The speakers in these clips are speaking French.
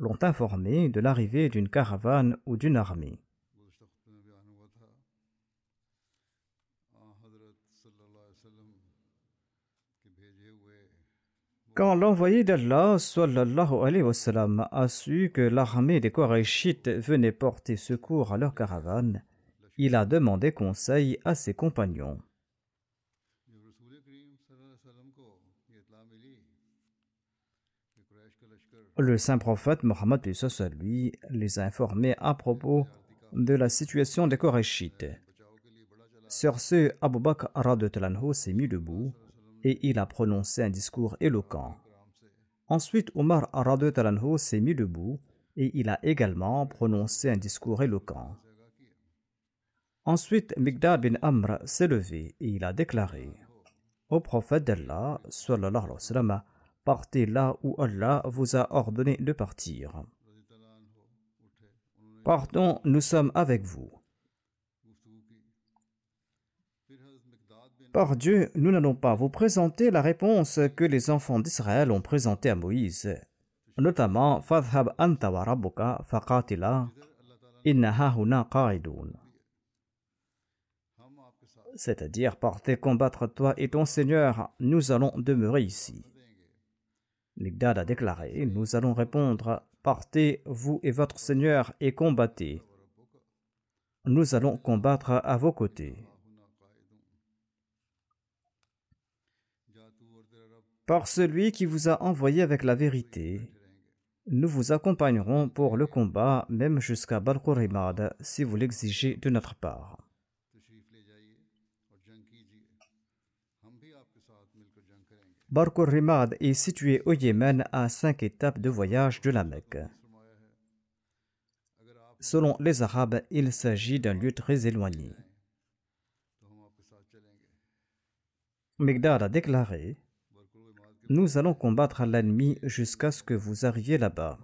l'ont informé de l'arrivée d'une caravane ou d'une armée. Quand l'envoyé d'Allah sallallahu alayhi wa a su que l'armée des Korachites venait porter secours à leur caravane, il a demandé conseil à ses compagnons. Le saint prophète Mohammed lui les a informés à propos de la situation des Korachites. Sur ce, Abu Bakr s'est mis debout et il a prononcé un discours éloquent. Ensuite, Omar Talanho s'est mis debout et il a également prononcé un discours éloquent. Ensuite, Migdad bin Amr s'est levé et il a déclaré Au prophète d'Allah, partez là où Allah vous a ordonné de partir. Partons, nous sommes avec vous. Par Dieu, nous n'allons pas vous présenter la réponse que les enfants d'Israël ont présentée à Moïse, notamment Fadhab. C'est-à-dire, partez combattre toi et ton Seigneur, nous allons demeurer ici. Migdad a déclaré Nous allons répondre Partez, vous et votre Seigneur, et combattez. Nous allons combattre à vos côtés. Par celui qui vous a envoyé avec la vérité, nous vous accompagnerons pour le combat, même jusqu'à Balkourimad, si vous l'exigez de notre part. Barkur Rimad est situé au Yémen à cinq étapes de voyage de la Mecque. Selon les Arabes, il s'agit d'un lieu très éloigné. Migdad a déclaré Nous allons combattre l'ennemi jusqu'à ce que vous arriviez là-bas.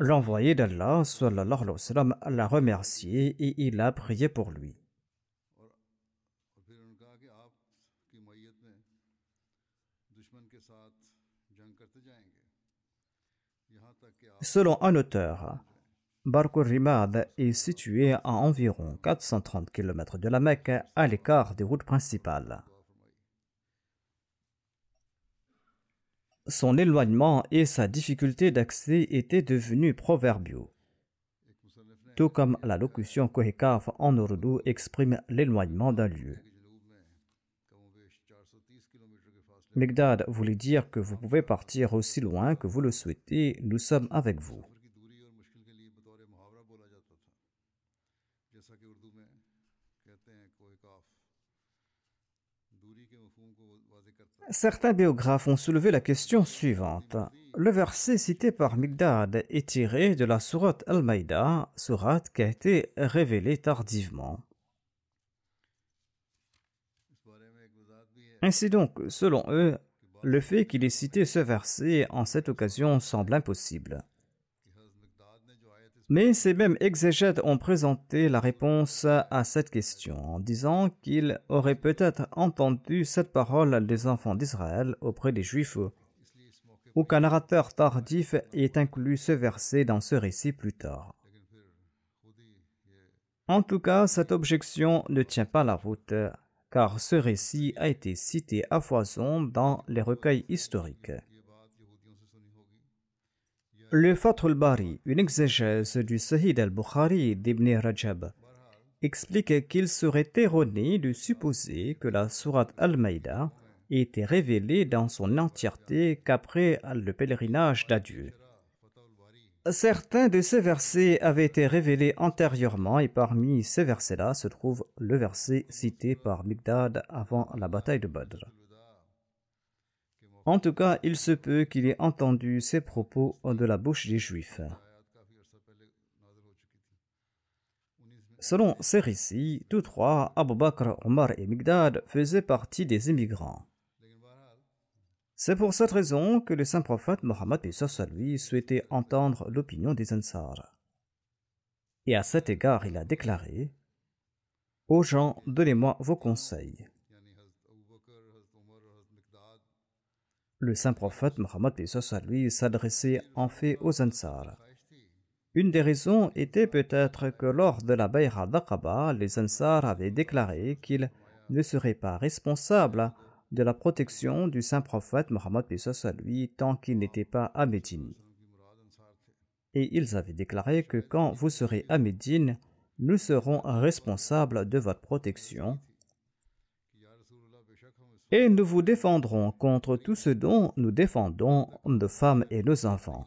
L'envoyé d'Allah l'a remercié et il a prié pour lui. Selon un auteur, Barkur Rimad est situé à environ 430 km de la Mecque, à l'écart des routes principales. Son éloignement et sa difficulté d'accès étaient devenus proverbiaux. Tout comme la locution Kohekaf en ourdou exprime l'éloignement d'un lieu. Migdad voulait dire que vous pouvez partir aussi loin que vous le souhaitez, nous sommes avec vous. Certains biographes ont soulevé la question suivante. Le verset cité par Migdad est tiré de la sourate Al-Maïda, sourate qui a été révélée tardivement. Ainsi donc, selon eux, le fait qu'il ait cité ce verset en cette occasion semble impossible. Mais ces mêmes exégètes ont présenté la réponse à cette question en disant qu'ils auraient peut-être entendu cette parole des enfants d'Israël auprès des Juifs ou qu'un narrateur tardif ait inclus ce verset dans ce récit plus tard. En tout cas, cette objection ne tient pas la route, car ce récit a été cité à foison dans les recueils historiques. Le Fathul Bari, une exégèse du Sahih al-Bukhari d'Ibn Rajab, explique qu'il serait erroné de supposer que la Sourate Al-Maïda été révélée dans son entièreté qu'après le pèlerinage d'adieu. Certains de ces versets avaient été révélés antérieurement et parmi ces versets-là se trouve le verset cité par Migdad avant la bataille de Badr. En tout cas, il se peut qu'il ait entendu ces propos de la bouche des Juifs. Selon ces récits, tous trois, Abu Bakr, Omar et Migdad, faisaient partie des immigrants. C'est pour cette raison que le saint prophète Mohammed lui souhaitait entendre l'opinion des Ansar. Et à cet égard, il a déclaré Aux gens, donnez-moi vos conseils. Le saint prophète Mohammed lui s'adressait en fait aux Ansar. Une des raisons était peut-être que lors de la Bayra d'Aqaba, les Ansar avaient déclaré qu'ils ne seraient pas responsables de la protection du saint prophète Mohammed à lui tant qu'il n'était pas à Médine. Et ils avaient déclaré que quand vous serez à Médine, nous serons responsables de votre protection et nous vous défendrons contre tout ce dont nous défendons nos femmes et nos enfants.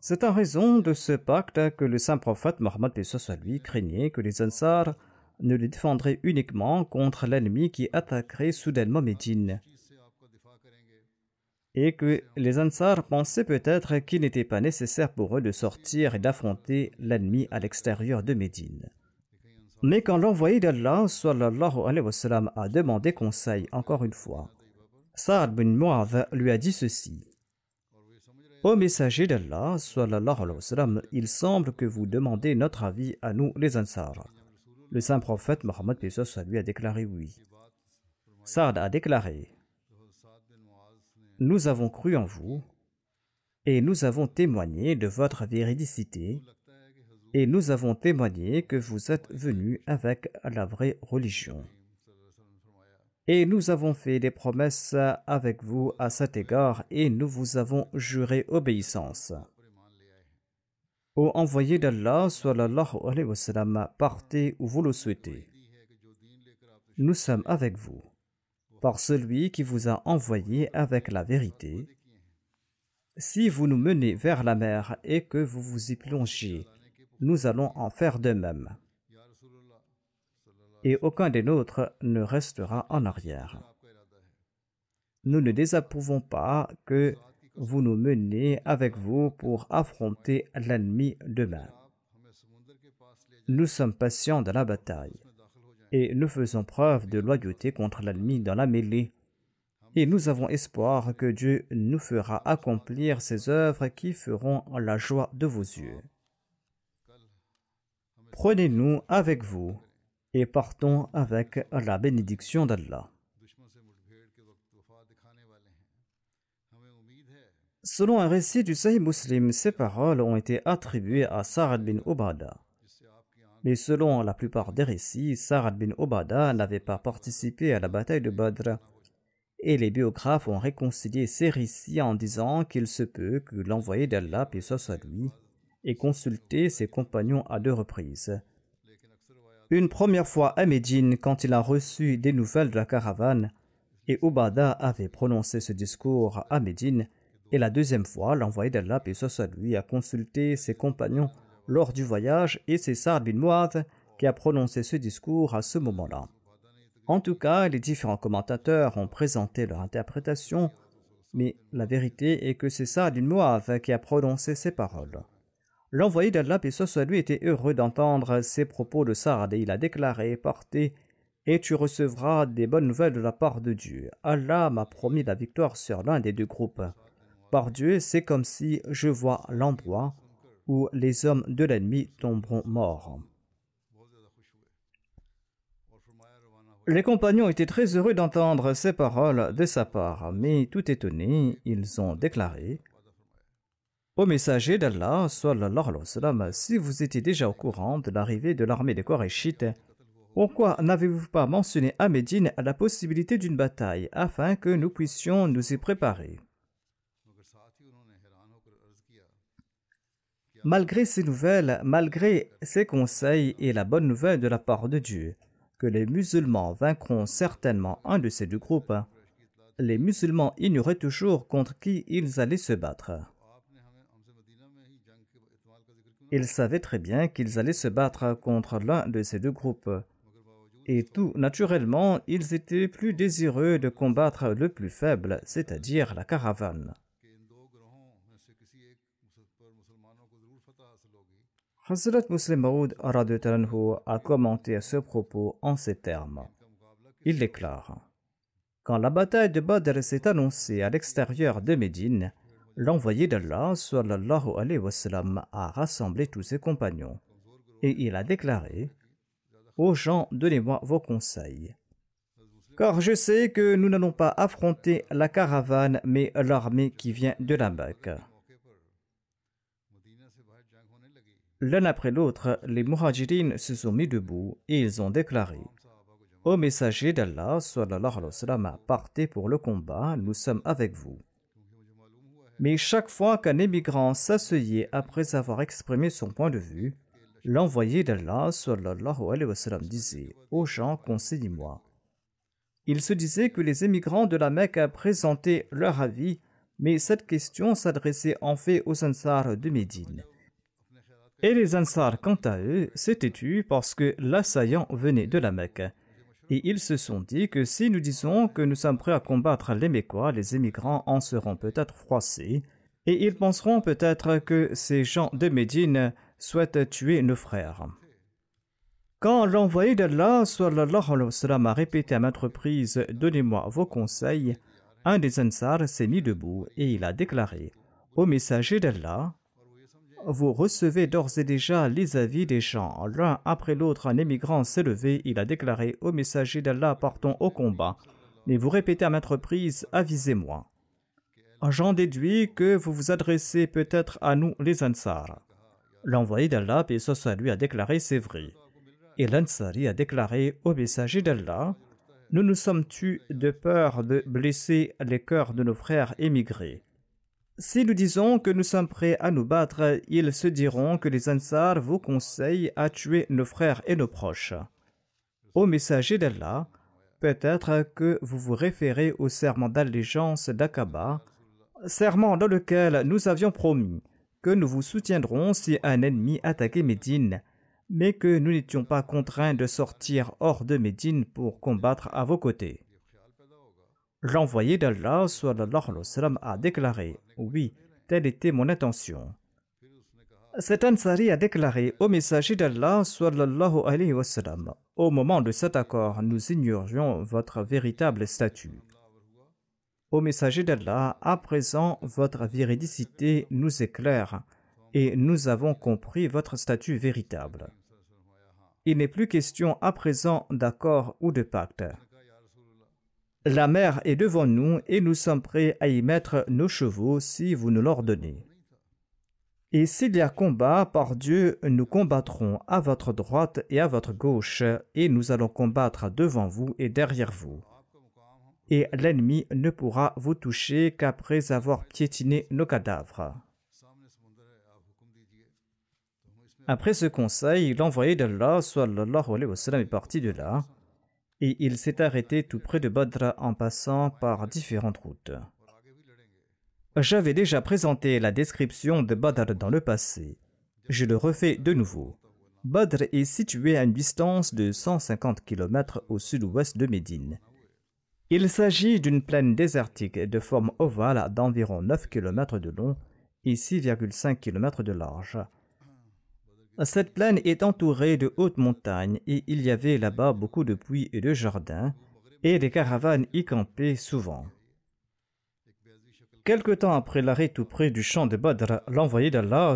C'est en raison de ce pacte que le saint prophète Mohammed lui craignait que les Ansars ne le défendrait uniquement contre l'ennemi qui attaquerait soudainement Médine. Et que les Ansar pensaient peut-être qu'il n'était pas nécessaire pour eux de sortir et d'affronter l'ennemi à l'extérieur de Médine. Mais quand l'envoyé d'Allah sallallahu alayhi wa sallam, a demandé conseil encore une fois, Saad bin Mu'adh lui a dit ceci. Ô messager d'Allah sallallahu alayhi wa sallam, il semble que vous demandez notre avis à nous les Ansar. Le saint prophète Mohammed lui a déclaré oui. Saad a déclaré Nous avons cru en vous et nous avons témoigné de votre véridicité et nous avons témoigné que vous êtes venu avec la vraie religion. Et nous avons fait des promesses avec vous à cet égard et nous vous avons juré obéissance. Ô envoyé d'Allah, sallallahu alayhi wa sallam, partez où vous le souhaitez. Nous sommes avec vous, par celui qui vous a envoyé avec la vérité. Si vous nous menez vers la mer et que vous vous y plongez, nous allons en faire de même. Et aucun des nôtres ne restera en arrière. Nous ne désapprouvons pas que vous nous menez avec vous pour affronter l'ennemi demain. Nous sommes patients dans la bataille et nous faisons preuve de loyauté contre l'ennemi dans la mêlée. Et nous avons espoir que Dieu nous fera accomplir ses œuvres qui feront la joie de vos yeux. Prenez-nous avec vous et partons avec la bénédiction d'Allah. Selon un récit du Sahih Muslim, ces paroles ont été attribuées à Sa'ad bin Obada. Mais selon la plupart des récits, Sa'ad bin Obada n'avait pas participé à la bataille de Badr. Et les biographes ont réconcilié ces récits en disant qu'il se peut que l'envoyé d'Allah, paix soit lui, ait consulté ses compagnons à deux reprises. Une première fois à Médine, quand il a reçu des nouvelles de la caravane, et Obada avait prononcé ce discours à Médine, et la deuxième fois, l'envoyé d'Allah, puis lui, a consulté ses compagnons lors du voyage et c'est Saad bin qui a prononcé ce discours à ce moment-là. En tout cas, les différents commentateurs ont présenté leur interprétation, mais la vérité est que c'est Saad bin qui a prononcé ces paroles. L'envoyé d'Allah, puis lui, était heureux d'entendre ces propos de Saad et il a déclaré porter et tu recevras des bonnes nouvelles de la part de Dieu. Allah m'a promis la victoire sur l'un des deux groupes. Par Dieu, c'est comme si je vois l'endroit où les hommes de l'ennemi tomberont morts. Les compagnons étaient très heureux d'entendre ces paroles de sa part, mais tout étonnés, ils ont déclaré Au messager d'Allah, si vous étiez déjà au courant de l'arrivée de l'armée des Korachites, pourquoi n'avez-vous pas mentionné à Médine la possibilité d'une bataille afin que nous puissions nous y préparer? Malgré ces nouvelles, malgré ces conseils et la bonne nouvelle de la part de Dieu, que les musulmans vaincront certainement un de ces deux groupes, les musulmans ignoraient toujours contre qui ils allaient se battre. Ils savaient très bien qu'ils allaient se battre contre l'un de ces deux groupes. Et tout naturellement, ils étaient plus désireux de combattre le plus faible, c'est-à-dire la caravane. Hazrat Muslim Maud a commenté à ce propos en ces termes. Il déclare Quand la bataille de Badr s'est annoncée à l'extérieur de Médine, l'envoyé d'Allah a rassemblé tous ses compagnons et il a déclaré Aux gens, donnez-moi vos conseils. Car je sais que nous n'allons pas affronter la caravane, mais l'armée qui vient de la Mecque. L'un après l'autre, les muhajirines se sont mis debout et ils ont déclaré Ô messager d'Allah, partez pour le combat, nous sommes avec vous. Mais chaque fois qu'un émigrant s'asseyait après avoir exprimé son point de vue, l'envoyé d'Allah disait aux gens conseillez-moi. Il se disait que les émigrants de la Mecque présentaient leur avis, mais cette question s'adressait en fait aux Ansars de Médine. Et les Ansar, quant à eux, s'étaient tus parce que l'assaillant venait de la Mecque. Et ils se sont dit que si nous disons que nous sommes prêts à combattre les Mécois, les émigrants en seront peut-être froissés, et ils penseront peut-être que ces gens de Médine souhaitent tuer nos frères. Quand l'envoyé d'Allah a répété à maintes reprises Donnez-moi vos conseils, un des Ansar s'est mis debout et il a déclaré Au messager d'Allah, vous recevez d'ores et déjà les avis des gens. L'un après l'autre, un émigrant s'est levé, il a déclaré au messager d'Allah partons au combat. Mais vous répétez à maintes reprises avisez-moi. J'en déduis que vous vous adressez peut-être à nous les Ansar. L'envoyé d'Allah, paix lui, a déclaré c'est vrai. Et l'Ansari a déclaré au messager d'Allah Nous nous sommes tus de peur de blesser les cœurs de nos frères émigrés. Si nous disons que nous sommes prêts à nous battre, ils se diront que les Ansars vous conseillent à tuer nos frères et nos proches. Ô messager d'Allah, peut-être que vous vous référez au serment d'allégeance d'Aqaba, serment dans lequel nous avions promis que nous vous soutiendrons si un ennemi attaquait Médine, mais que nous n'étions pas contraints de sortir hors de Médine pour combattre à vos côtés. L'envoyé d'Allah a déclaré Oui, telle était mon intention. Cet Ansari a déclaré au messager d'Allah Au moment de cet accord, nous ignorions votre véritable statut. Au messager d'Allah, à présent, votre véridicité nous éclaire et nous avons compris votre statut véritable. Il n'est plus question à présent d'accord ou de pacte. La mer est devant nous et nous sommes prêts à y mettre nos chevaux si vous nous l'ordonnez. Et s'il y a combat, par Dieu, nous combattrons à votre droite et à votre gauche, et nous allons combattre devant vous et derrière vous. Et l'ennemi ne pourra vous toucher qu'après avoir piétiné nos cadavres. Après ce conseil, l'envoyé d'Allah est parti de là et il s'est arrêté tout près de Badr en passant par différentes routes. J'avais déjà présenté la description de Badr dans le passé. Je le refais de nouveau. Badr est situé à une distance de 150 km au sud-ouest de Médine. Il s'agit d'une plaine désertique de forme ovale d'environ 9 km de long et 6,5 km de large. Cette plaine est entourée de hautes montagnes et il y avait là-bas beaucoup de puits et de jardins et des caravanes y campaient souvent. Quelque temps après l'arrêt tout près du champ de Badr, l'envoyé d'Allah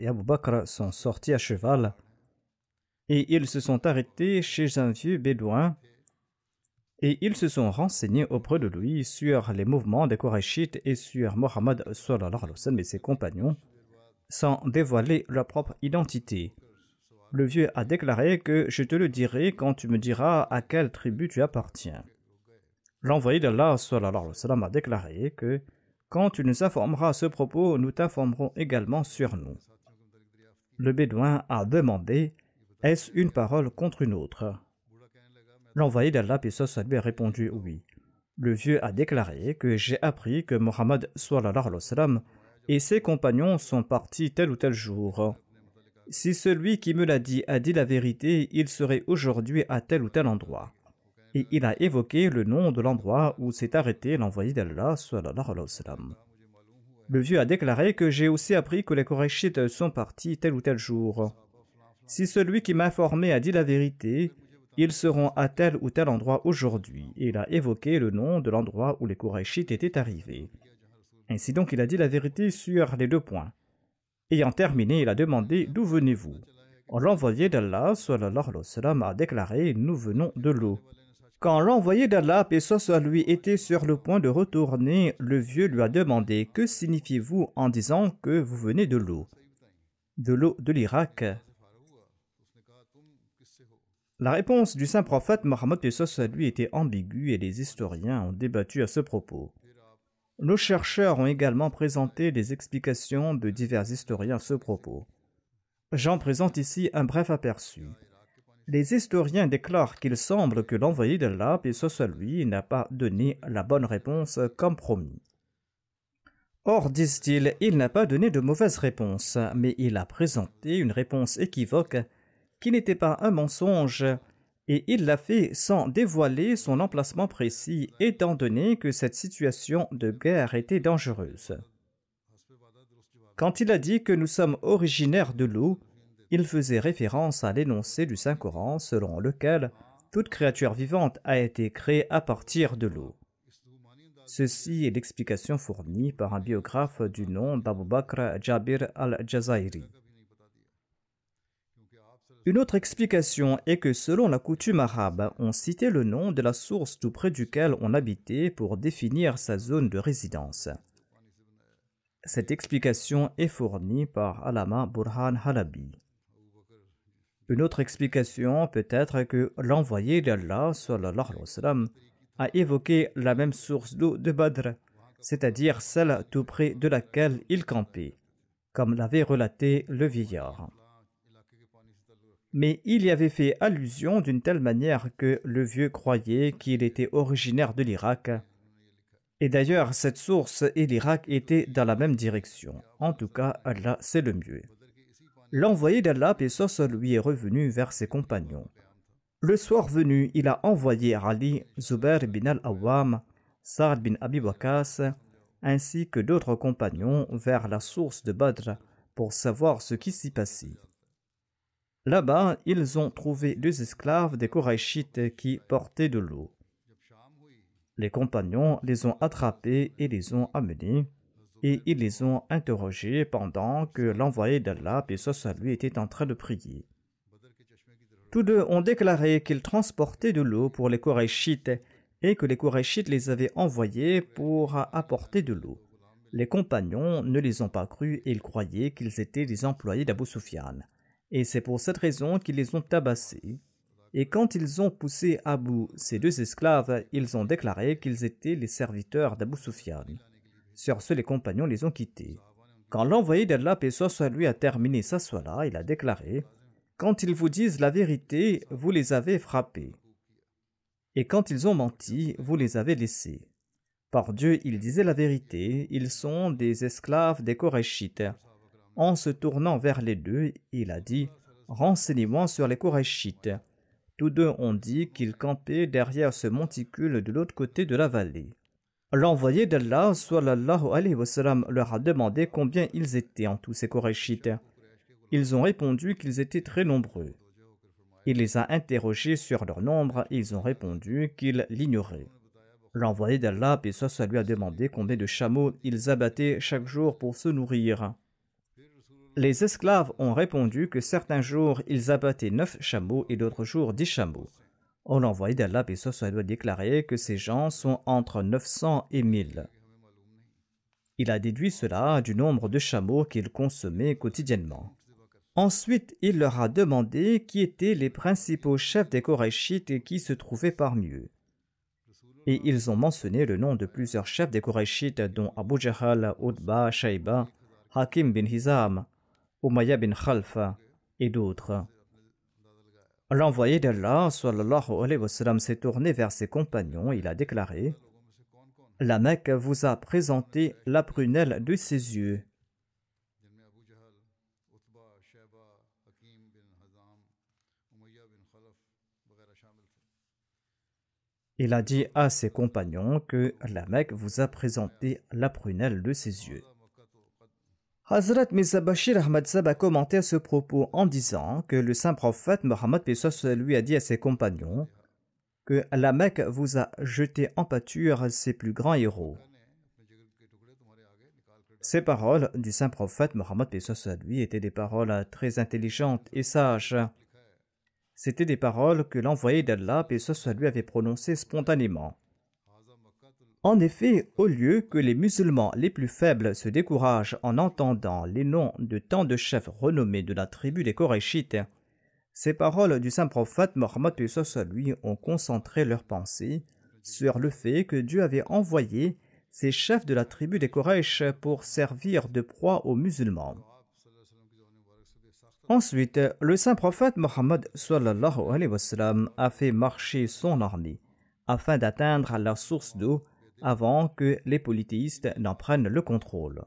et Abu Bakr sont sortis à cheval et ils se sont arrêtés chez un vieux bédouin et ils se sont renseignés auprès de lui sur les mouvements des Korachites et sur Mohammed et ses compagnons sans dévoiler leur propre identité. Le vieux a déclaré que je te le dirai quand tu me diras à quelle tribu tu appartiens. L'envoyé d'Allah a déclaré que quand tu nous informeras à ce propos, nous t'informerons également sur nous. Le bédouin a demandé Est-ce une parole contre une autre? L'envoyé d'Allah lui a répondu oui. Le vieux a déclaré que j'ai appris que Mohammed et ses compagnons sont partis tel ou tel jour. Si celui qui me l'a dit a dit la vérité, il serait aujourd'hui à tel ou tel endroit. Et il a évoqué le nom de l'endroit où s'est arrêté l'envoyé d'Allah. Le vieux a déclaré que j'ai aussi appris que les Korachites sont partis tel ou tel jour. Si celui qui m'a informé a dit la vérité, ils seront à tel ou tel endroit aujourd'hui. Et il a évoqué le nom de l'endroit où les Korachites étaient arrivés. Ainsi donc, il a dit la vérité sur les deux points. Ayant terminé, il a demandé D'où venez-vous L'envoyé d'Allah a déclaré Nous venons de l'eau. Quand l'envoyé d'Allah, paix soit lui, était sur le point de retourner, le vieux lui a demandé Que signifiez-vous en disant que vous venez de l'eau? De l'eau de l'Irak. La réponse du saint prophète Mohammed lui était ambiguë et les historiens ont débattu à ce propos. Nos chercheurs ont également présenté des explications de divers historiens à ce propos. J'en présente ici un bref aperçu. Les historiens déclarent qu'il semble que l'envoyé d'Allah, et ce soit lui, n'a pas donné la bonne réponse comme promis. Or, disent-ils, il n'a pas donné de mauvaise réponse, mais il a présenté une réponse équivoque qui n'était pas un mensonge, et il l'a fait sans dévoiler son emplacement précis, étant donné que cette situation de guerre était dangereuse. Quand il a dit que nous sommes originaires de l'eau, il faisait référence à l'énoncé du Saint-Coran selon lequel toute créature vivante a été créée à partir de l'eau. Ceci est l'explication fournie par un biographe du nom d'Abu Bakr Jabir al-Jazairi. Une autre explication est que selon la coutume arabe, on citait le nom de la source tout près duquel on habitait pour définir sa zone de résidence. Cette explication est fournie par Alama Burhan Halabi. Une autre explication peut être que l'envoyé d'Allah a évoqué la même source d'eau de Badr, c'est-à-dire celle tout près de laquelle il campait, comme l'avait relaté le vieillard mais il y avait fait allusion d'une telle manière que le vieux croyait qu'il était originaire de l'Irak. Et d'ailleurs, cette source et l'Irak étaient dans la même direction. En tout cas, Allah, c'est le mieux. L'envoyé d'Allah, Pesos, lui est revenu vers ses compagnons. Le soir venu, il a envoyé Ali, Zubair bin al-Awwam, Sa'd bin Abi Waqas, ainsi que d'autres compagnons vers la source de Badr pour savoir ce qui s'y passait. Là-bas, ils ont trouvé deux esclaves des Korachites qui portaient de l'eau. Les compagnons les ont attrapés et les ont amenés, et ils les ont interrogés pendant que l'envoyé d'Allah, et à lui, était en train de prier. Tous deux ont déclaré qu'ils transportaient de l'eau pour les Korachites et que les Korachites les avaient envoyés pour apporter de l'eau. Les compagnons ne les ont pas crus et ils croyaient qu'ils étaient des employés d'Abu Sufyan et c'est pour cette raison qu'ils les ont tabassés. Et quand ils ont poussé à bout ces deux esclaves, ils ont déclaré qu'ils étaient les serviteurs d'Abu Sufyan. Sur ce, les compagnons les ont quittés. Quand l'envoyé d'Allah, paix soit lui, a terminé sa soie il a déclaré Quand ils vous disent la vérité, vous les avez frappés. Et quand ils ont menti, vous les avez laissés. Par Dieu, ils disaient la vérité, ils sont des esclaves des Korachites. En se tournant vers les deux, il a dit Renseignez-moi sur les Korachites. Tous deux ont dit qu'ils campaient derrière ce monticule de l'autre côté de la vallée. L'envoyé d'Allah leur a demandé combien ils étaient en tous ces Korachites. Ils ont répondu qu'ils étaient très nombreux. Il les a interrogés sur leur nombre et ils ont répondu qu'ils l'ignoraient. L'envoyé d'Allah, et lui a demandé combien de chameaux ils abattaient chaque jour pour se nourrir. Les esclaves ont répondu que certains jours ils abattaient neuf chameaux et d'autres jours dix chameaux. On l'envoyé d'Allah, et ça lui a déclaré que ces gens sont entre 900 et 1000. Il a déduit cela du nombre de chameaux qu'ils consommaient quotidiennement. Ensuite, il leur a demandé qui étaient les principaux chefs des Korachites qui se trouvaient parmi eux. Et ils ont mentionné le nom de plusieurs chefs des Korachites, dont Abu Jahal, Utba, Shaiba, Hakim bin Hizam, Umayya bin Khalfa et d'autres. L'envoyé d'Allah s'est tourné vers ses compagnons. Il a déclaré La Mecque vous a présenté la prunelle de ses yeux. Il a dit à ses compagnons que la Mecque vous a présenté la prunelle de ses yeux. Hazrat Mirza Bashir Ahmad Zab a commenté à ce propos en disant que le saint prophète Mohammed lui a dit à ses compagnons que la Mecque vous a jeté en pâture ses plus grands héros. Ces paroles du saint prophète Mohammed lui étaient des paroles très intelligentes et sages. C'étaient des paroles que l'envoyé d'Allah, lui avait prononcées spontanément. En effet, au lieu que les musulmans les plus faibles se découragent en entendant les noms de tant de chefs renommés de la tribu des Korachites, ces paroles du saint prophète Mohammed lui ont concentré leurs pensées sur le fait que Dieu avait envoyé ces chefs de la tribu des Koraïch pour servir de proie aux musulmans. Ensuite, le saint prophète Mohammed a fait marcher son armée afin d'atteindre la source d'eau avant que les polythéistes n'en prennent le contrôle.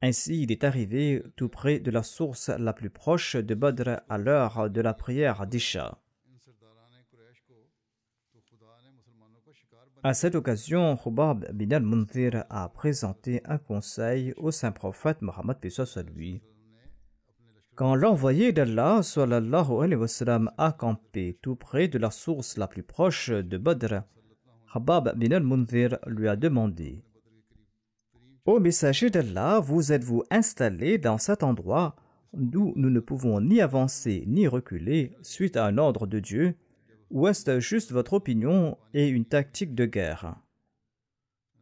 Ainsi, il est arrivé tout près de la source la plus proche de Badr à l'heure de la prière d'Isha. À cette occasion, Khubab bin al-Munzir a présenté un conseil au saint prophète Mohammed lui quand l'envoyé d'Allah a campé tout près de la source la plus proche de Badr, Habab bin al-Munzir lui a demandé Ô messager d'Allah, vous êtes-vous installé dans cet endroit d'où nous ne pouvons ni avancer ni reculer suite à un ordre de Dieu, ou est-ce juste votre opinion et une tactique de guerre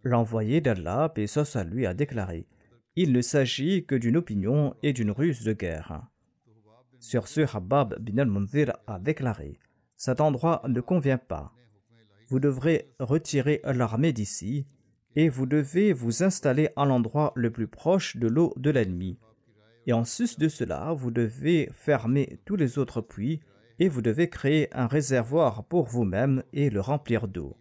L'envoyé d'Allah, paix lui, a déclaré il ne s'agit que d'une opinion et d'une ruse de guerre. Sur ce, Habab bin al-Munzir a déclaré Cet endroit ne convient pas. Vous devrez retirer l'armée d'ici et vous devez vous installer à l'endroit le plus proche de l'eau de l'ennemi. Et en sus de cela, vous devez fermer tous les autres puits et vous devez créer un réservoir pour vous-même et le remplir d'eau.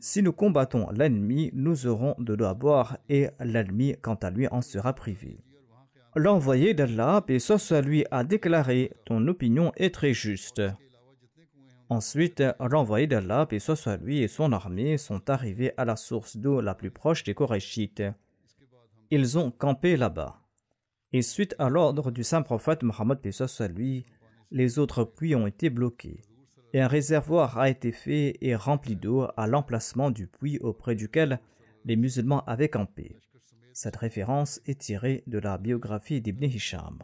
Si nous combattons l'ennemi, nous aurons de l'eau à boire et l'ennemi, quant à lui, en sera privé. L'envoyé d'Allah, et soit lui, a déclaré Ton opinion est très juste. Ensuite, l'envoyé d'Allah, et soit lui, et son armée sont arrivés à la source d'eau la plus proche des Korachites. Ils ont campé là-bas. Et suite à l'ordre du saint prophète Mohammed, lui, les autres puits ont été bloqués et un réservoir a été fait et rempli d'eau à l'emplacement du puits auprès duquel les musulmans avaient campé. Cette référence est tirée de la biographie d'Ibn Hisham.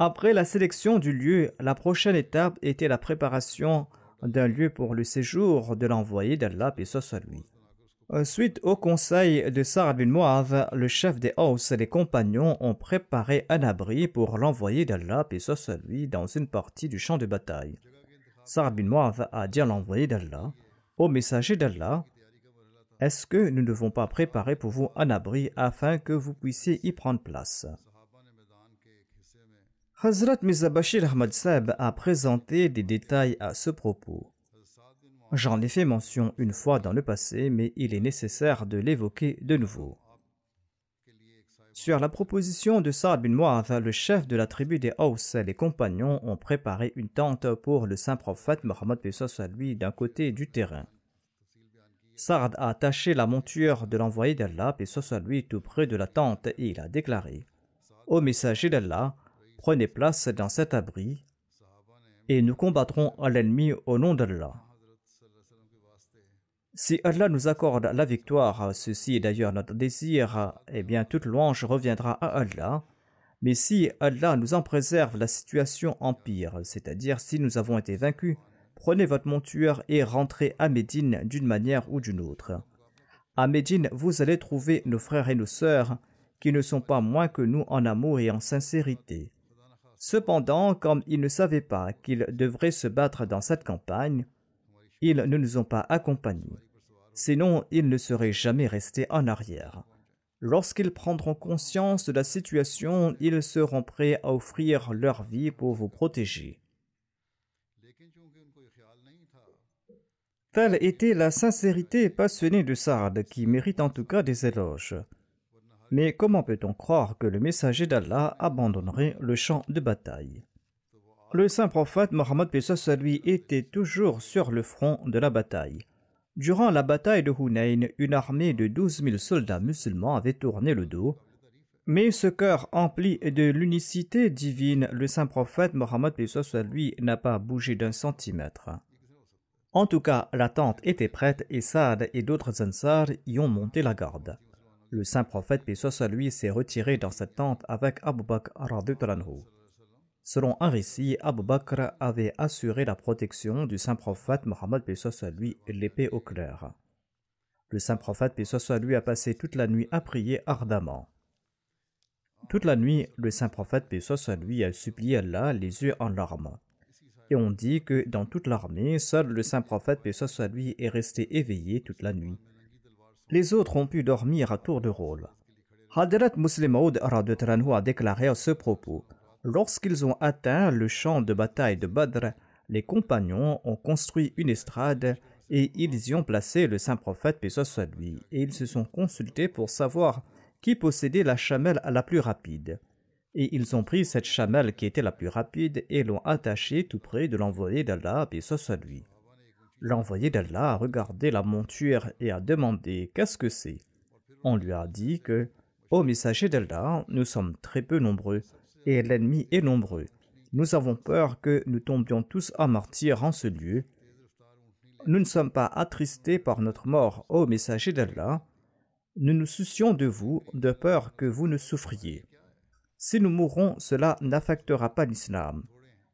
Après la sélection du lieu, la prochaine étape était la préparation d'un lieu pour le séjour de l'envoyé d'Allah et lui. Euh, suite au conseil de Sa'ad bin Mu'adh, le chef des Haus et les compagnons ont préparé un abri pour l'envoyer d'Allah, et dans une partie du champ de bataille. Sa'ad bin Mu'adh a dit à l'envoyé d'Allah, Ô messager d'Allah, est-ce que nous ne devons pas préparer pour vous un abri afin que vous puissiez y prendre place? Hazrat Mizabashir Ahmad Sab a présenté des détails à ce propos. J'en ai fait mention une fois dans le passé, mais il est nécessaire de l'évoquer de nouveau. Sur la proposition de Saad bin Mu'adh, le chef de la tribu des Haus, les compagnons ont préparé une tente pour le saint prophète Mohammed lui d'un côté du terrain. Sard a attaché la monture de l'envoyé d'Allah, soit lui, tout près de la tente, et il a déclaré messager d'Allah, prenez place dans cet abri, et nous combattrons l'ennemi au nom d'Allah. Si Allah nous accorde la victoire, ceci est d'ailleurs notre désir, eh bien toute louange reviendra à Allah. Mais si Allah nous en préserve, la situation empire, c'est-à-dire si nous avons été vaincus, prenez votre monture et rentrez à Médine d'une manière ou d'une autre. À Médine, vous allez trouver nos frères et nos sœurs qui ne sont pas moins que nous en amour et en sincérité. Cependant, comme ils ne savaient pas qu'ils devraient se battre dans cette campagne, ils ne nous ont pas accompagnés. Sinon, ils ne seraient jamais restés en arrière. Lorsqu'ils prendront conscience de la situation, ils seront prêts à offrir leur vie pour vous protéger. Telle était la sincérité passionnée de Sard, qui mérite en tout cas des éloges. Mais comment peut-on croire que le messager d'Allah abandonnerait le champ de bataille? Le saint prophète Mohammed lui était toujours sur le front de la bataille. Durant la bataille de Hunayn, une armée de 12 000 soldats musulmans avait tourné le dos. Mais ce cœur empli de l'unicité divine, le saint prophète Mohammed lui n'a pas bougé d'un centimètre. En tout cas, la tente était prête et Saad et d'autres Ansar y ont monté la garde. Le saint prophète lui s'est retiré dans cette tente avec Abu Bakr Selon un récit, Abu Bakr avait assuré la protection du saint prophète Mohammed soit lui l'épée au clair. Le saint prophète soit lui a passé toute la nuit à prier ardemment. Toute la nuit, le saint prophète soit lui a supplié Allah les yeux en larmes. Et on dit que dans toute l'armée, seul le saint prophète soit lui est resté éveillé toute la nuit. Les autres ont pu dormir à tour de rôle. Hadrat Muslim Maud a déclaré à ce propos Lorsqu'ils ont atteint le champ de bataille de Badr, les compagnons ont construit une estrade et ils y ont placé le saint prophète, paix soit lui, et ils se sont consultés pour savoir qui possédait la chamelle la plus rapide. Et ils ont pris cette chamelle qui était la plus rapide et l'ont attachée tout près de l'envoyé d'Allah, paix soit lui. L'envoyé d'Allah a regardé la monture et a demandé Qu'est-ce que c'est On lui a dit que, Ô messager d'Allah, nous sommes très peu nombreux et l'ennemi est nombreux. Nous avons peur que nous tombions tous à martyr en ce lieu. Nous ne sommes pas attristés par notre mort, ô messager d'Allah. Nous nous soucions de vous, de peur que vous ne souffriez. Si nous mourrons, cela n'affectera pas l'islam.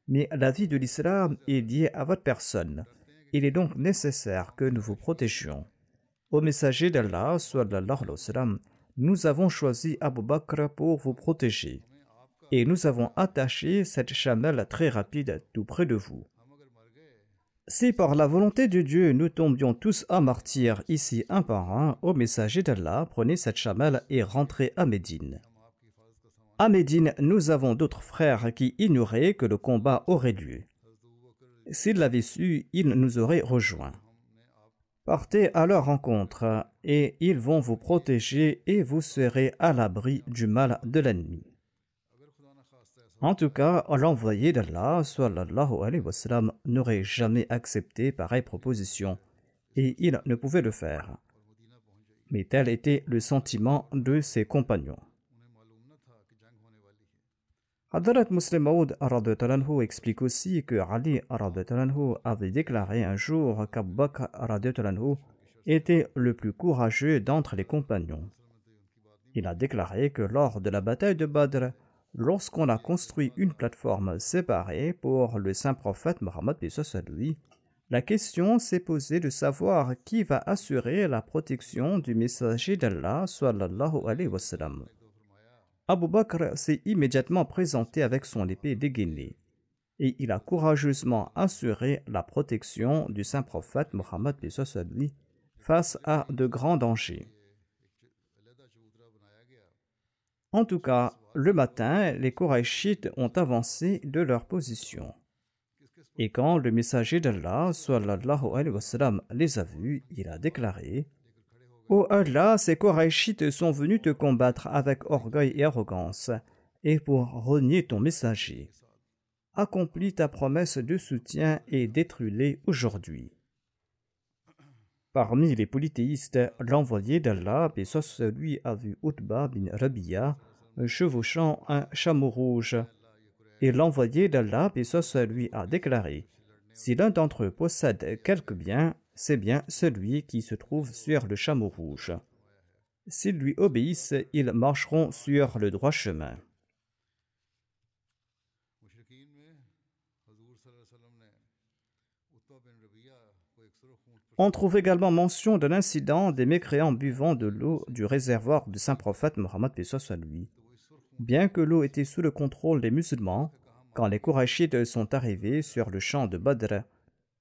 Mais la vie de l'islam est liée à votre personne. Il est donc nécessaire que nous vous protégions. Ô messager d'Allah, nous avons choisi Abu Bakr pour vous protéger et nous avons attaché cette chamelle très rapide tout près de vous. Si par la volonté de Dieu nous tombions tous à martyr ici un par un, au messager d'Allah, prenez cette chamelle et rentrez à Médine. À Médine, nous avons d'autres frères qui ignoraient que le combat aurait lieu. S'ils l'avaient su, ils nous auraient rejoints. Partez à leur rencontre, et ils vont vous protéger et vous serez à l'abri du mal de l'ennemi. En tout cas, l'envoyé d'Allah n'aurait jamais accepté pareille proposition et il ne pouvait le faire. Mais tel était le sentiment de ses compagnons. Hadrat Muslim Maud explique aussi que Ali avait déclaré un jour qu'Abu Bakr était le plus courageux d'entre les compagnons. Il a déclaré que lors de la bataille de Badr, lorsqu'on a construit une plateforme séparée pour le saint prophète Mohammed lui, la question s'est posée de savoir qui va assurer la protection du messager d'Allah sallallahu alayhi wa sallam. Abu Bakr s'est immédiatement présenté avec son épée dégainée et il a courageusement assuré la protection du saint prophète Mohammed face à de grands dangers. En tout cas, le matin, les Korachites ont avancé de leur position. Et quand le messager d'Allah les a vus, il a déclaré Ô Allah, ces Korachites sont venus te combattre avec orgueil et arrogance, et pour renier ton messager. Accomplis ta promesse de soutien et détruis-les aujourd'hui. Parmi les polythéistes, l'envoyé d'Allah, et soit lui a vu Utba bin Rabia chevauchant un chameau rouge. Et l'envoyé d'Allah, et soit lui a déclaré Si l'un d'entre eux possède quelque bien, c'est bien celui qui se trouve sur le chameau rouge. S'ils lui obéissent, ils marcheront sur le droit chemin. On trouve également mention de l'incident des mécréants buvant de l'eau du réservoir du saint prophète Mohammed soit lui. Bien que l'eau était sous le contrôle des musulmans, quand les Kourachites sont arrivés sur le champ de Badr,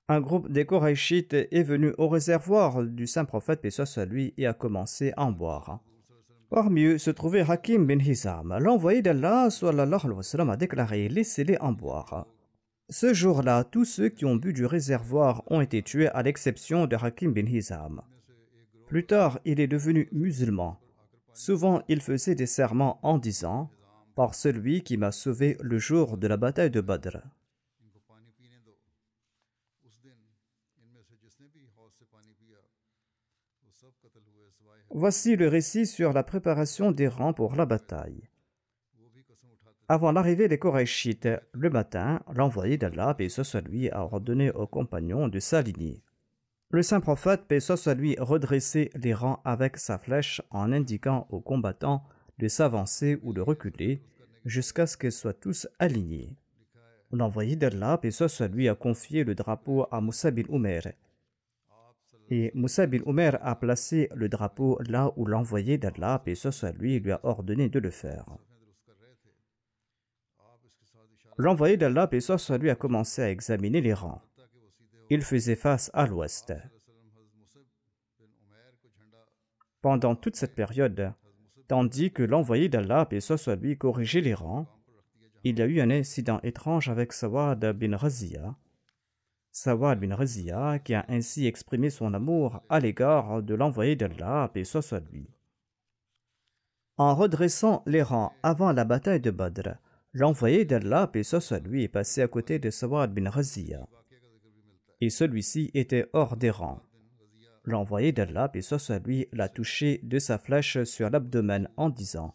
un groupe des Korachites est venu au réservoir du saint prophète soit lui et a commencé à en boire. Parmi eux se trouvait Hakim bin Hizam. L'envoyé d'Allah a déclaré Laissez-les en boire. Ce jour-là, tous ceux qui ont bu du réservoir ont été tués à l'exception de Hakim bin Hizam. Plus tard, il est devenu musulman. Souvent, il faisait des serments en disant Par celui qui m'a sauvé le jour de la bataille de Badr. Voici le récit sur la préparation des rangs pour la bataille. Avant l'arrivée des Korachites, le matin, l'envoyé d'Allah, paix soit lui, a ordonné aux compagnons de s'aligner. Le saint prophète, paix soit lui, redressait les rangs avec sa flèche en indiquant aux combattants de s'avancer ou de reculer jusqu'à ce qu'ils soient tous alignés. L'envoyé d'Allah, paix soit lui, a confié le drapeau à Moussa bin. Et Moussa bin Umer a placé le drapeau là où l'envoyé d'Allah, paix soit lui, lui a ordonné de le faire. L'envoyé d'Allah, paix soit lui, a commencé à examiner les rangs. Il faisait face à l'ouest. Pendant toute cette période, tandis que l'envoyé d'Allah, paix soit lui, corrigeait les rangs, il y a eu un incident étrange avec Sawad bin Razia. Sawad bin Razia, qui a ainsi exprimé son amour à l'égard de l'envoyé d'Allah, paix soit lui. En redressant les rangs avant la bataille de Badr, L'envoyé d'Allah, paix soit lui, est passé à côté de Sawad bin Razia. Et celui-ci était hors des rangs. L'envoyé d'Allah, paix soit lui, l'a touché de sa flèche sur l'abdomen en disant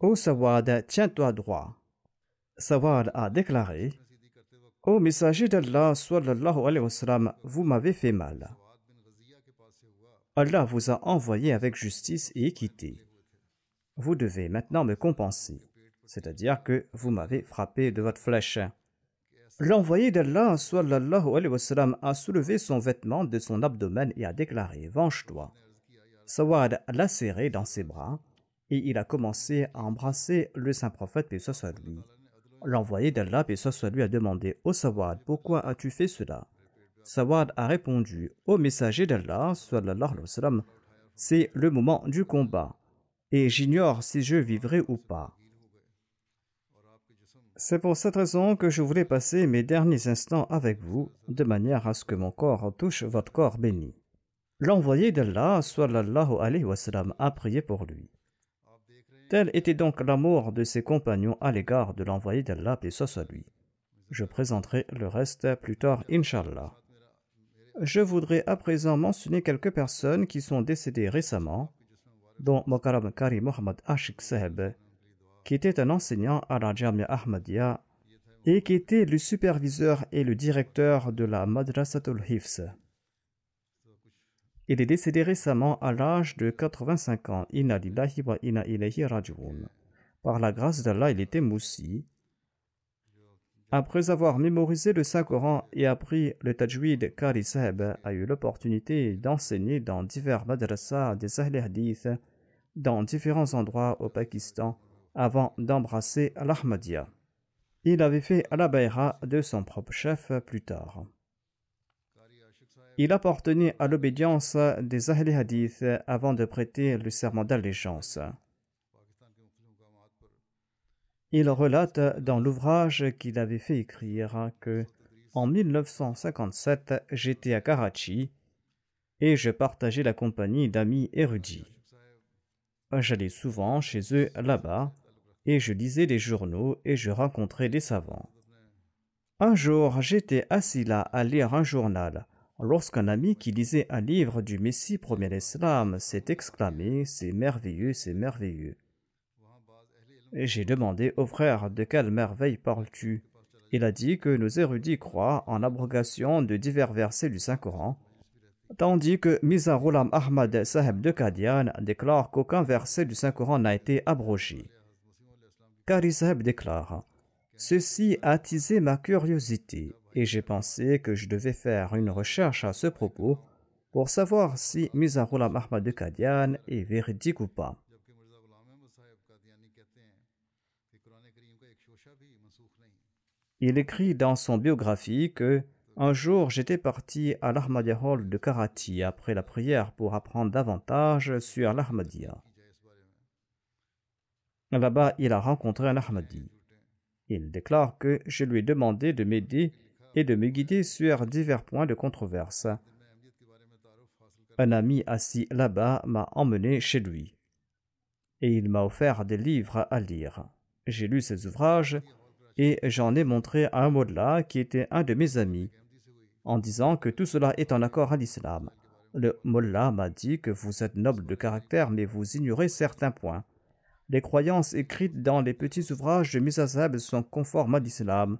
Ô Sawad, tiens-toi droit. Sawad a déclaré Ô messager d'Allah, vous m'avez fait mal. Allah vous a envoyé avec justice et équité. Vous devez maintenant me compenser c'est-à-dire que vous m'avez frappé de votre flèche. L'envoyé d'Allah sallallahu alayhi wa sallam, a soulevé son vêtement de son abdomen et a déclaré Venge-toi. Sawad l'a serré dans ses bras et il a commencé à embrasser le saint prophète, paix soit lui. L'envoyé d'Allah, paix soit lui, a demandé Ô Sawad, pourquoi as-tu fait cela? Sawad a répondu Ô messager d'Allah, c'est le moment du combat et j'ignore si je vivrai ou pas. C'est pour cette raison que je voulais passer mes derniers instants avec vous, de manière à ce que mon corps touche votre corps béni. L'envoyé d'Allah, sallallahu alayhi wa a prié pour lui. Tel était donc l'amour de ses compagnons à l'égard de l'envoyé d'Allah, et soit lui. Je présenterai le reste plus tard, inshallah. Je voudrais à présent mentionner quelques personnes qui sont décédées récemment, dont Mokaram Kari Mohammad Ashik Saheb, qui était un enseignant à la Jamia Ahmadiyya et qui était le superviseur et le directeur de la Madrasatul Hifz. Il est décédé récemment à l'âge de 85 ans. Par la grâce d'Allah, il était moussi. Après avoir mémorisé le Saint-Coran et appris le tajwid, Kari a eu l'opportunité d'enseigner dans divers madrasas des Ahl Hadith dans différents endroits au Pakistan avant d'embrasser l'Ahmadiyya. Il avait fait la bayra de son propre chef plus tard. Il appartenait à l'obédience des Ahl avant de prêter le serment d'allégeance. Il relate dans l'ouvrage qu'il avait fait écrire que en 1957, j'étais à Karachi et je partageais la compagnie d'amis érudits. J'allais souvent chez eux là-bas et je lisais les journaux et je rencontrais des savants. Un jour, j'étais assis là à lire un journal lorsqu'un ami qui lisait un livre du Messie premier l'Islam s'est exclamé C'est merveilleux, c'est merveilleux. J'ai demandé au frère de quelle merveille parles-tu? Il a dit que nos érudits croient en l'abrogation de divers versets du Saint-Coran, tandis que Mizarulam Ahmad Saheb de Kadian déclare qu'aucun verset du Saint-Coran n'a été abrogé. Kari Saheb déclare Ceci a attisé ma curiosité et j'ai pensé que je devais faire une recherche à ce propos pour savoir si Mizarullah Ahmad de Kadian est véridique ou pas. Il écrit dans son biographie que un jour j'étais parti à l'Ahmadiyya Hall de Karachi après la prière pour apprendre davantage sur l'Ahmadiyya. Là-bas, il a rencontré un Ahmadi. Il déclare que je lui ai demandé de m'aider et de me guider sur divers points de controverse. Un ami assis là-bas m'a emmené chez lui et il m'a offert des livres à lire. J'ai lu ces ouvrages et j'en ai montré à un mollah qui était un de mes amis en disant que tout cela est en accord à l'islam. Le mollah m'a dit que vous êtes noble de caractère mais vous ignorez certains points. Les croyances écrites dans les petits ouvrages de Mizazab sont conformes à l'islam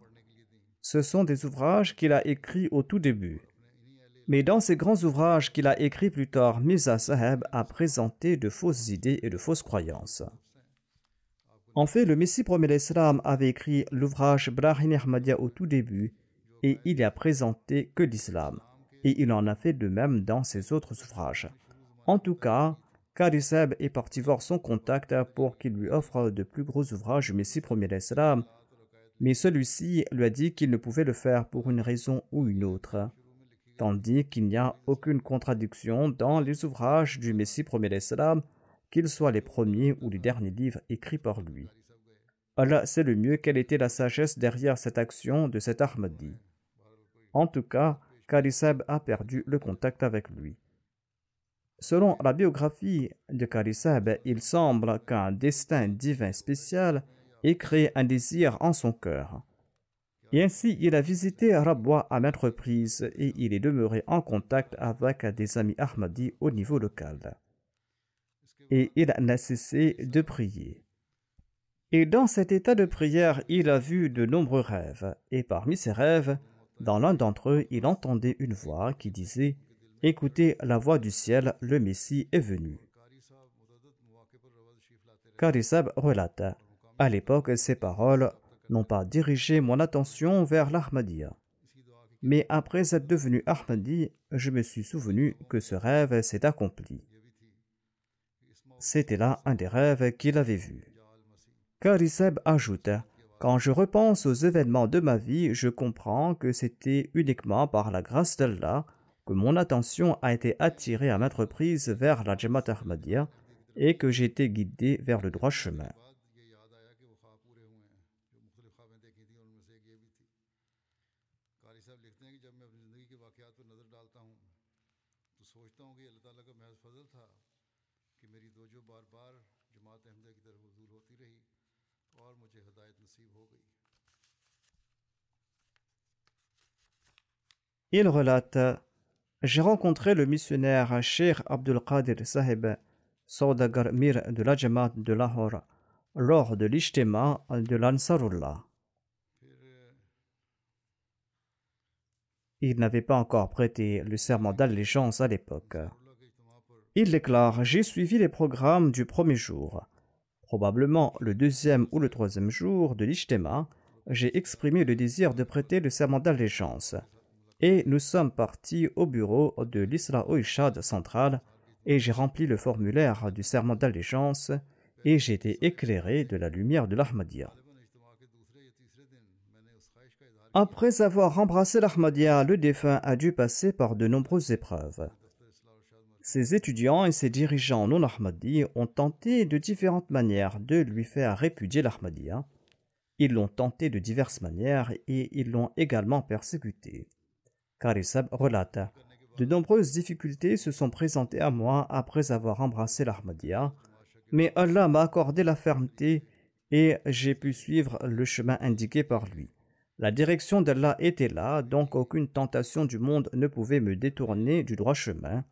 ce sont des ouvrages qu'il a écrits au tout début. Mais dans ces grands ouvrages qu'il a écrits plus tard, Mirza Saheb a présenté de fausses idées et de fausses croyances. En fait, le Messie premier l'Islam avait écrit l'ouvrage Brahim Ahmadiyya au tout début et il n'y a présenté que l'islam. Et il en a fait de même dans ses autres ouvrages. En tout cas, Kariseb est parti voir son contact pour qu'il lui offre de plus gros ouvrages du Messie premier l'Islam mais celui-ci lui a dit qu'il ne pouvait le faire pour une raison ou une autre, tandis qu'il n'y a aucune contradiction dans les ouvrages du Messie premier d'Islam, qu'ils soient les premiers ou les derniers livres écrits par lui. Allah sait le mieux quelle était la sagesse derrière cette action de cet Ahmadi. En tout cas, Karisab a perdu le contact avec lui. Selon la biographie de Karisab, il semble qu'un destin divin spécial et créé un désir en son cœur. Et ainsi, il a visité Rabwa à maintes reprises et il est demeuré en contact avec des amis Ahmadi au niveau local. Et il n'a cessé de prier. Et dans cet état de prière, il a vu de nombreux rêves. Et parmi ces rêves, dans l'un d'entre eux, il entendait une voix qui disait Écoutez la voix du ciel, le Messie est venu. Karisab relate à l'époque, ces paroles n'ont pas dirigé mon attention vers l'Ahmadiyya. Mais après être devenu Ahmadi, je me suis souvenu que ce rêve s'est accompli. C'était là un des rêves qu'il avait vus. Kariseb ajoute Quand je repense aux événements de ma vie, je comprends que c'était uniquement par la grâce d'Allah que mon attention a été attirée à maintes reprises vers la Jamaat Ahmadiyya et que j'ai été guidé vers le droit chemin. Il relate J'ai rencontré le missionnaire Sheikh Abdul Qadir Sahib Saudagar Mir de la Jamaat de Lahore lors de l'Ijtema de l'Ansarullah. Il n'avait pas encore prêté le serment d'allégeance à l'époque. Il déclare J'ai suivi les programmes du premier jour. Probablement le deuxième ou le troisième jour de l'Ijtema, j'ai exprimé le désir de prêter le serment d'allégeance et nous sommes partis au bureau de l'Isra Oishad central et j'ai rempli le formulaire du serment d'allégeance et j'ai été éclairé de la lumière de l'Ahmadiyya. Après avoir embrassé l'Ahmadiyya, le défunt a dû passer par de nombreuses épreuves. Ses étudiants et ses dirigeants non Ahmadi ont tenté de différentes manières de lui faire répudier l'Ahmadiyya. Ils l'ont tenté de diverses manières et ils l'ont également persécuté. Karisab relate De nombreuses difficultés se sont présentées à moi après avoir embrassé l'Ahmadiyya, mais Allah m'a accordé la fermeté et j'ai pu suivre le chemin indiqué par lui. La direction d'Allah était là, donc aucune tentation du monde ne pouvait me détourner du droit chemin.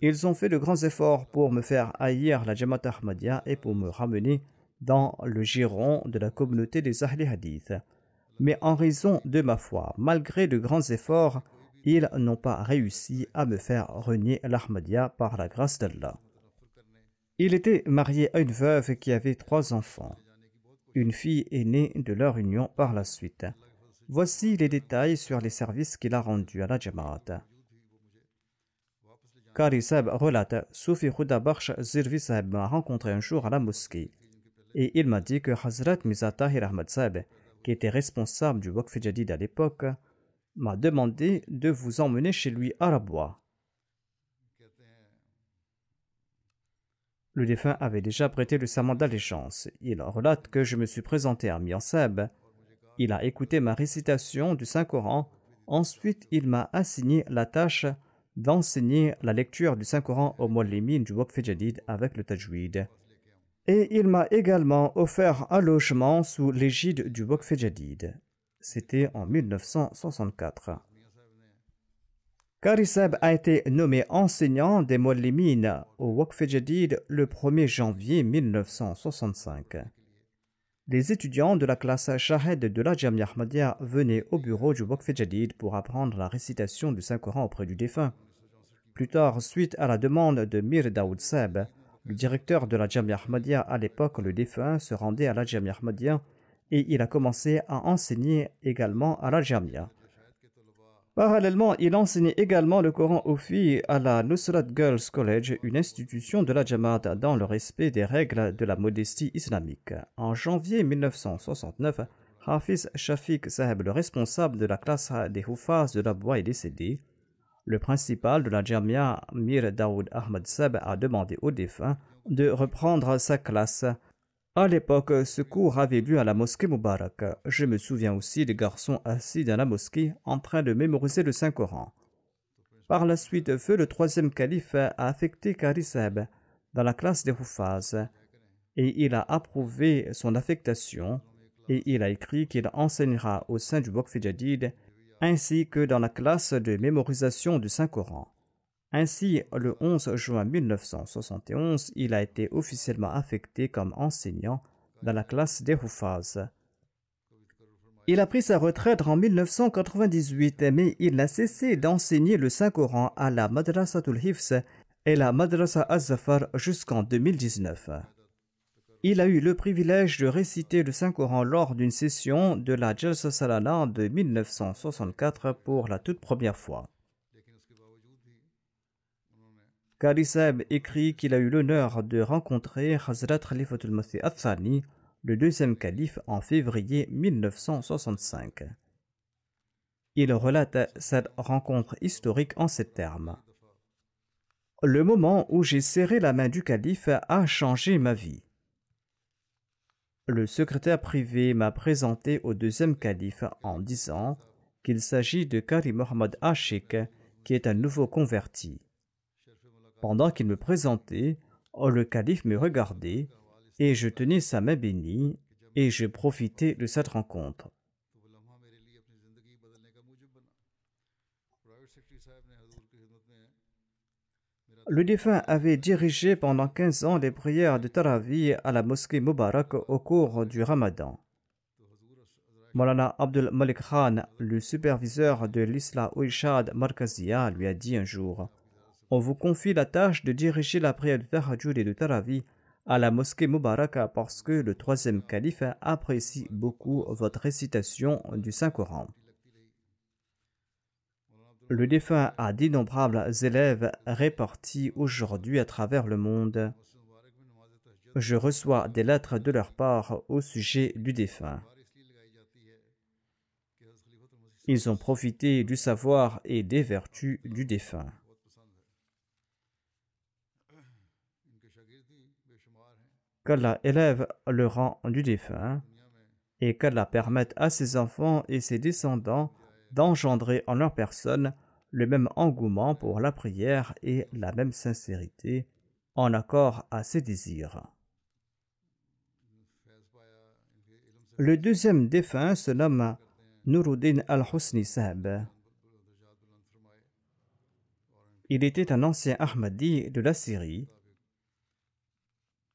Ils ont fait de grands efforts pour me faire haïr la Jamaat Ahmadiyya et pour me ramener dans le giron de la communauté des Ahli Hadith. Mais en raison de ma foi, malgré de grands efforts, ils n'ont pas réussi à me faire renier l'Ahmadiyya par la grâce d'Allah. Il était marié à une veuve qui avait trois enfants. Une fille est née de leur union par la suite. Voici les détails sur les services qu'il a rendus à la Jamaat. Kari relate Soufi Khuda Zirvi Sahib m'a rencontré un jour à la mosquée et il m'a dit que Hazrat Mizatahir Ahmad qui était responsable du Waqf à l'époque, m'a demandé de vous emmener chez lui à Rabwa. Le défunt avait déjà prêté le serment d'allégeance. Il relate que je me suis présenté à Mianseb. Il a écouté ma récitation du Saint-Coran. Ensuite, il m'a assigné la tâche d'enseigner la lecture du Saint-Coran au Mollimin du Waqf avec le Tajwid. Et il m'a également offert un logement sous l'égide du Waqf Jadid. C'était en 1964. Karisab a été nommé enseignant des Mollimines au Waqf Jadid le 1er janvier 1965. Les étudiants de la classe Shahed de la Jamia Ahmadiyya venaient au bureau du Waqf Jadid pour apprendre la récitation du Saint-Coran auprès du défunt. Plus tard, suite à la demande de Mir Daoud Seb, le directeur de la Jamia Ahmadiyya à l'époque, le défunt, se rendait à la Jamia Ahmadiyya et il a commencé à enseigner également à la Jamia. Parallèlement, il enseignait également le Coran aux filles à la Nusrat Girls College, une institution de la Jamaat dans le respect des règles de la modestie islamique. En janvier 1969, Hafiz Shafiq Saheb, le responsable de la classe des Hufaz de la Bois, est décédé. Le principal de la Jamia, Mir Daoud Ahmad Seb, a demandé au défunt de reprendre sa classe à l'époque, ce cours avait lieu à la mosquée Mubarak. Je me souviens aussi des garçons assis dans la mosquée en train de mémoriser le Saint-Coran. Par la suite, feu le troisième calife a affecté Kariseb dans la classe des Hufaz et il a approuvé son affectation et il a écrit qu'il enseignera au sein du ainsi que dans la classe de mémorisation du Saint-Coran. Ainsi, le 11 juin 1971, il a été officiellement affecté comme enseignant dans la classe des Hufaz. Il a pris sa retraite en 1998, mais il n'a cessé d'enseigner le Saint-Coran à la Madrasatul Hifz et la Madrasa Az-Zafar jusqu'en 2019. Il a eu le privilège de réciter le Saint-Coran lors d'une session de la Jalsa Salana de 1964 pour la toute première fois. Karisab écrit qu'il a eu l'honneur de rencontrer Hazrat Khalifatul Masih Athani, le deuxième calife, en février 1965. Il relate cette rencontre historique en ces termes. Le moment où j'ai serré la main du calife a changé ma vie. Le secrétaire privé m'a présenté au deuxième calife en disant qu'il s'agit de Kari Mohammad Ashik, qui est un nouveau converti. Pendant qu'il me présentait, oh, le calife me regardait et je tenais sa main bénie et je profitais de cette rencontre. Le défunt avait dirigé pendant 15 ans les prières de Taravi à la mosquée Mubarak au cours du Ramadan. Molana Abdul Malik Khan, le superviseur de l'Isla Ouishad Markazia, lui a dit un jour on vous confie la tâche de diriger la prière de Tahajjud et de Taravi à la mosquée Mubaraka parce que le troisième calife apprécie beaucoup votre récitation du Saint-Coran. Le défunt a d'innombrables élèves répartis aujourd'hui à travers le monde. Je reçois des lettres de leur part au sujet du défunt. Ils ont profité du savoir et des vertus du défunt. qu'Allah élève le rang du défunt et qu'Allah permette à ses enfants et ses descendants d'engendrer en leur personne le même engouement pour la prière et la même sincérité en accord à ses désirs. Le deuxième défunt se nomme Nuruddin al-Husni Sahib. Il était un ancien Ahmadi de la Syrie.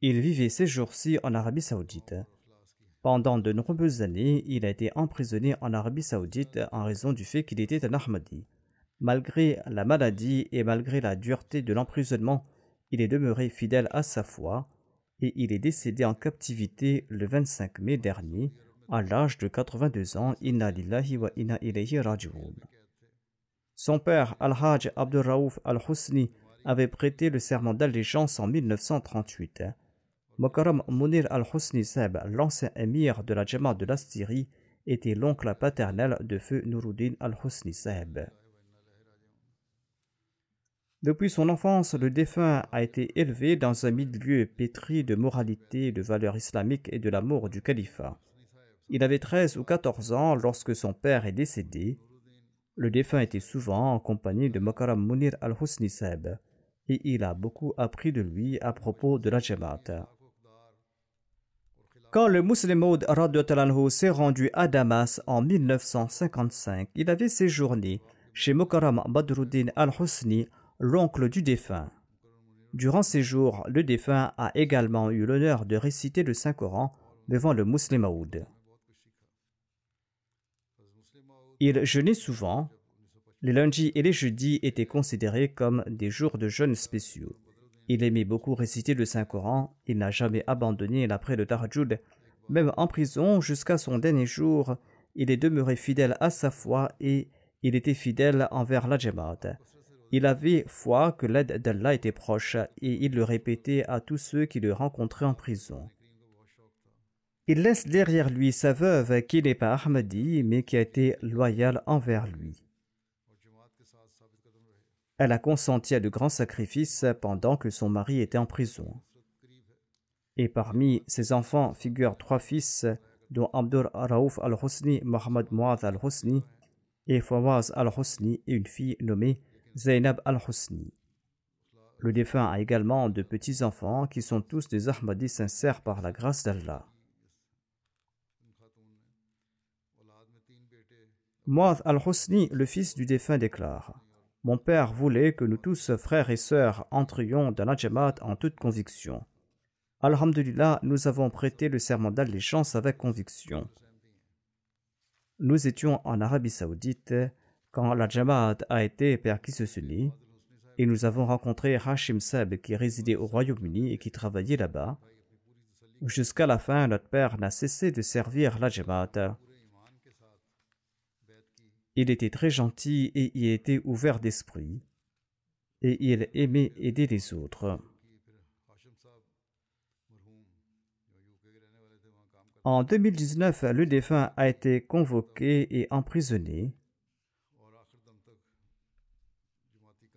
Il vivait ces jours-ci en Arabie Saoudite. Pendant de nombreuses années, il a été emprisonné en Arabie Saoudite en raison du fait qu'il était un Ahmadi. Malgré la maladie et malgré la dureté de l'emprisonnement, il est demeuré fidèle à sa foi et il est décédé en captivité le 25 mai dernier à l'âge de 82 ans. Inna lillahi wa. Son père, Al-Hajj Abdurraouf Al-Husni, avait prêté le serment d'allégeance en 1938. Mokaram Munir Al-Husni Seb, l'ancien émir de la Jamaat de la Syrie, était l'oncle paternel de feu Nuruddin Al-Husni Seb. Depuis son enfance, le défunt a été élevé dans un milieu pétri de moralité, de valeurs islamiques et de l'amour du califat. Il avait 13 ou 14 ans lorsque son père est décédé. Le défunt était souvent en compagnie de Mokaram Munir al-Husni Seb et il a beaucoup appris de lui à propos de la Jamaat. Quand le Muslim Maud s'est rendu à Damas en 1955, il avait séjourné chez Mokaram Badruddin al-Husni l'oncle du défunt. Durant ces jours, le défunt a également eu l'honneur de réciter le Saint-Coran devant le Muslim Aoud. Il jeûnait souvent. Les lundis et les jeudis étaient considérés comme des jours de jeûne spéciaux. Il aimait beaucoup réciter le Saint-Coran. Il n'a jamais abandonné l'après de Tarjud. Même en prison, jusqu'à son dernier jour, il est demeuré fidèle à sa foi et il était fidèle envers la Jamaat. Il avait foi que l'aide d'Allah était proche et il le répétait à tous ceux qui le rencontraient en prison. Il laisse derrière lui sa veuve qui n'est pas Ahmadi mais qui a été loyale envers lui. Elle a consenti à de grands sacrifices pendant que son mari était en prison. Et parmi ses enfants figurent trois fils, dont Abdur Raouf al-Husni, Mohamed Mouad al-Husni et Fawaz al-Husni et une fille nommée Zainab al-Husni. Le défunt a également de petits-enfants qui sont tous des Ahmadis sincères par la grâce d'Allah. Muad al-Husni, le fils du défunt, déclare Mon père voulait que nous tous, frères et sœurs, entrions dans la Jamaat en toute conviction. Alhamdulillah, nous avons prêté le serment d'allégeance avec conviction. Nous étions en Arabie Saoudite quand la Jamaat a été perquisitionnée et nous avons rencontré Hashim Seb qui résidait au Royaume-Uni et qui travaillait là-bas. Jusqu'à la fin, notre père n'a cessé de servir la Jamaat. Il était très gentil et il était ouvert d'esprit et il aimait aider les autres. En 2019, le défunt a été convoqué et emprisonné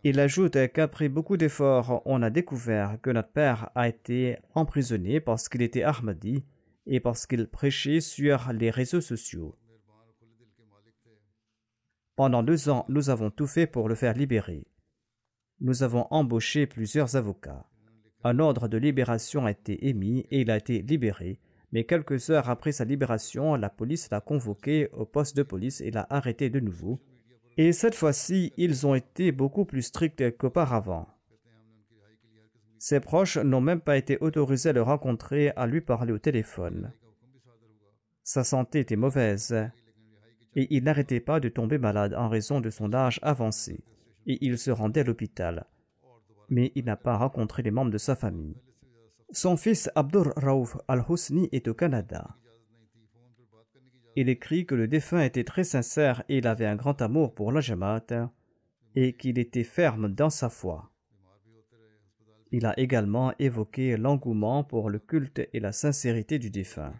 Il ajoute qu'après beaucoup d'efforts, on a découvert que notre père a été emprisonné parce qu'il était Ahmadi et parce qu'il prêchait sur les réseaux sociaux. Pendant deux ans, nous avons tout fait pour le faire libérer. Nous avons embauché plusieurs avocats. Un ordre de libération a été émis et il a été libéré, mais quelques heures après sa libération, la police l'a convoqué au poste de police et l'a arrêté de nouveau et cette fois-ci, ils ont été beaucoup plus stricts qu'auparavant. Ses proches n'ont même pas été autorisés à le rencontrer, à lui parler au téléphone. Sa santé était mauvaise et il n'arrêtait pas de tomber malade en raison de son âge avancé et il se rendait à l'hôpital. Mais il n'a pas rencontré les membres de sa famille. Son fils Abdur Raouf al-Husni est au Canada. Il écrit que le défunt était très sincère et il avait un grand amour pour la Jamaat et qu'il était ferme dans sa foi. Il a également évoqué l'engouement pour le culte et la sincérité du défunt.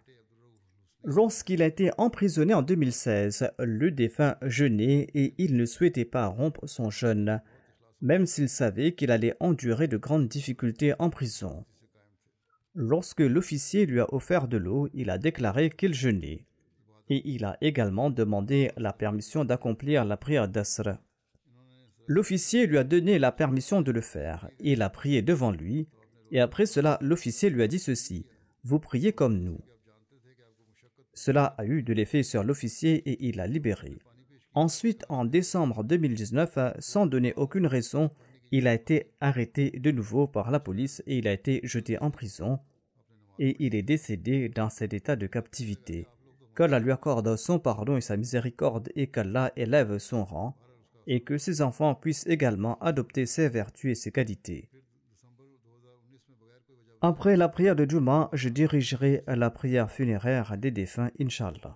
Lorsqu'il a été emprisonné en 2016, le défunt jeûnait et il ne souhaitait pas rompre son jeûne, même s'il savait qu'il allait endurer de grandes difficultés en prison. Lorsque l'officier lui a offert de l'eau, il a déclaré qu'il jeûnait et il a également demandé la permission d'accomplir la prière d'Asr. L'officier lui a donné la permission de le faire. Il a prié devant lui, et après cela, l'officier lui a dit ceci Vous priez comme nous. Cela a eu de l'effet sur l'officier et il l'a libéré. Ensuite, en décembre 2019, sans donner aucune raison, il a été arrêté de nouveau par la police et il a été jeté en prison et il est décédé dans cet état de captivité. Qu'Allah lui accorde son pardon et sa miséricorde et qu'Allah élève son rang et que ses enfants puissent également adopter ses vertus et ses qualités. Après la prière de Juma, je dirigerai la prière funéraire des défunts, Inch'Allah.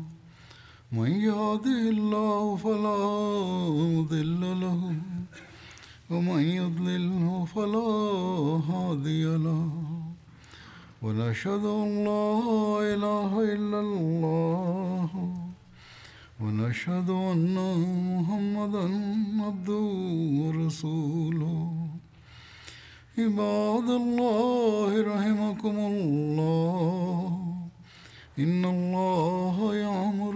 من يهده الله فلا مضل له ومن يضلله فلا هادي له. ونشهد أن لا إله إلا الله ونشهد أن محمدا عبده ورسوله. عباد الله رحمكم الله إن الله يأمر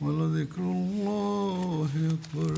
ولذكر الله أكبر